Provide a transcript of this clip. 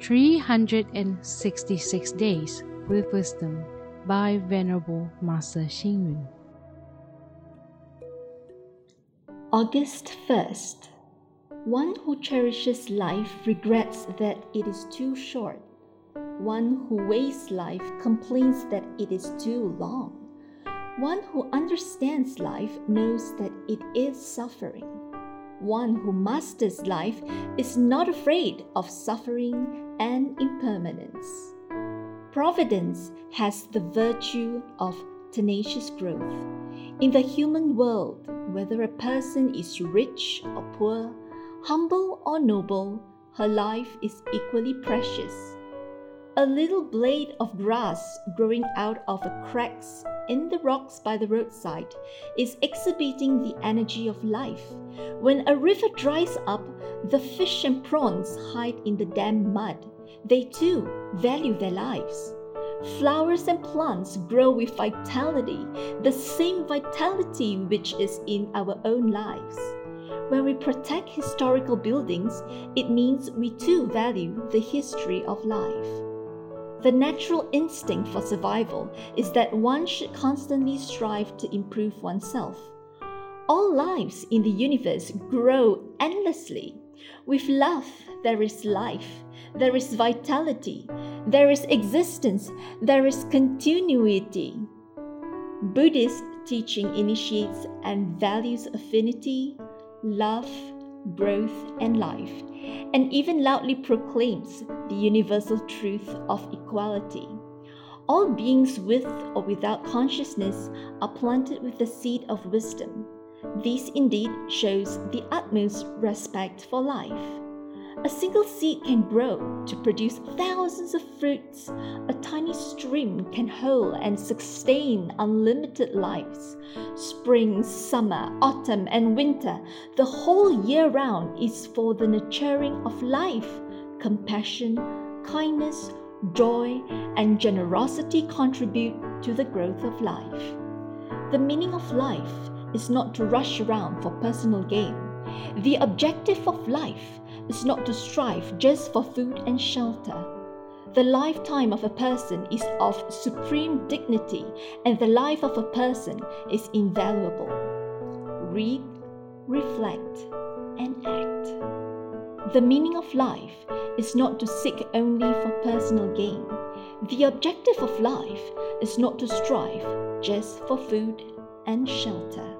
366 Days with Wisdom by Venerable Master Hsing Yun. August 1st. One who cherishes life regrets that it is too short. One who wastes life complains that it is too long. One who understands life knows that it is suffering. One who masters life is not afraid of suffering and impermanence. Providence has the virtue of tenacious growth. In the human world, whether a person is rich or poor, humble or noble, her life is equally precious. A little blade of grass growing out of a cracks in the rocks by the roadside is exhibiting the energy of life. When a river dries up, the fish and prawns hide in the damp mud. They too value their lives. Flowers and plants grow with vitality, the same vitality which is in our own lives. When we protect historical buildings, it means we too value the history of life. The natural instinct for survival is that one should constantly strive to improve oneself. All lives in the universe grow endlessly. With love, there is life, there is vitality, there is existence, there is continuity. Buddhist teaching initiates and values affinity, love, growth, and life, and even loudly proclaims the universal truth of equality. All beings with or without consciousness are planted with the seed of wisdom. This indeed shows the utmost respect for life. A single seed can grow to produce thousands of fruits. A tiny stream can hold and sustain unlimited lives. Spring, summer, autumn, and winter, the whole year round is for the nurturing of life. Compassion, kindness, joy, and generosity contribute to the growth of life. The meaning of life is not to rush around for personal gain. The objective of life is not to strive just for food and shelter. The lifetime of a person is of supreme dignity, and the life of a person is invaluable. Read, reflect, and act. The meaning of life is not to seek only for personal gain. The objective of life is not to strive just for food and shelter.